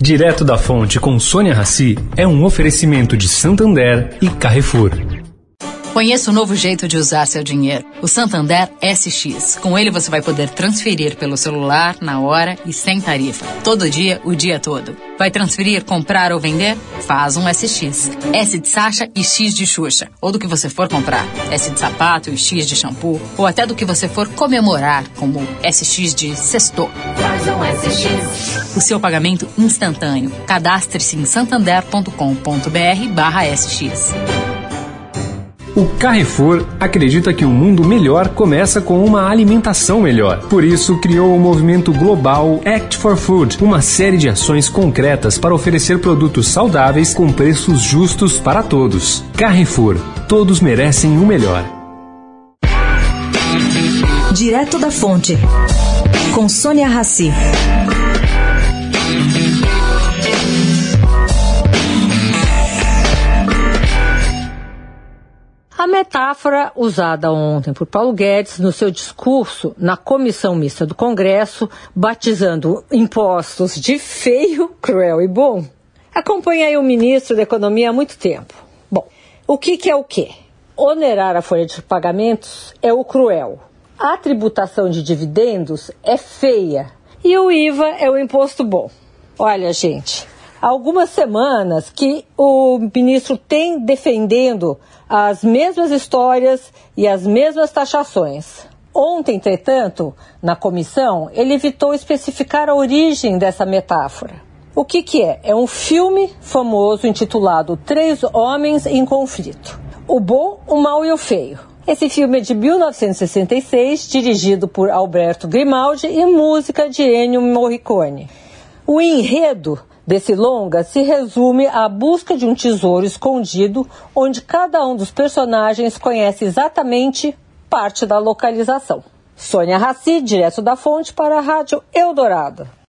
Direto da Fonte com Sônia Rassi é um oferecimento de Santander e Carrefour. Conheça o novo jeito de usar seu dinheiro, o Santander SX. Com ele você vai poder transferir pelo celular, na hora e sem tarifa. Todo dia, o dia todo. Vai transferir, comprar ou vender? Faz um SX. S de Sasha e X de Xuxa. Ou do que você for comprar. S de sapato e X de shampoo. Ou até do que você for comemorar, como SX de sexto. SX. O seu pagamento instantâneo. Cadastre-se em santander.com.br barra SX. O Carrefour acredita que um mundo melhor começa com uma alimentação melhor. Por isso, criou o movimento global Act for Food, uma série de ações concretas para oferecer produtos saudáveis com preços justos para todos. Carrefour, todos merecem o melhor. Direto da Fonte, com Sônia Rassi. A metáfora usada ontem por Paulo Guedes no seu discurso na comissão mista do Congresso, batizando impostos de feio, cruel e bom, acompanhei o ministro da Economia há muito tempo. Bom, o que, que é o quê? Onerar a folha de pagamentos é o cruel. A tributação de dividendos é feia e o IVA é o imposto bom. Olha, gente, há algumas semanas que o ministro tem defendendo as mesmas histórias e as mesmas taxações. Ontem, entretanto, na comissão, ele evitou especificar a origem dessa metáfora. O que, que é? É um filme famoso intitulado Três Homens em Conflito: O Bom, o Mal e o Feio. Esse filme é de 1966, dirigido por Alberto Grimaldi e música de Ennio Morricone. O enredo desse longa se resume à busca de um tesouro escondido, onde cada um dos personagens conhece exatamente parte da localização. Sônia Raci, direto da fonte para a Rádio Eldorado.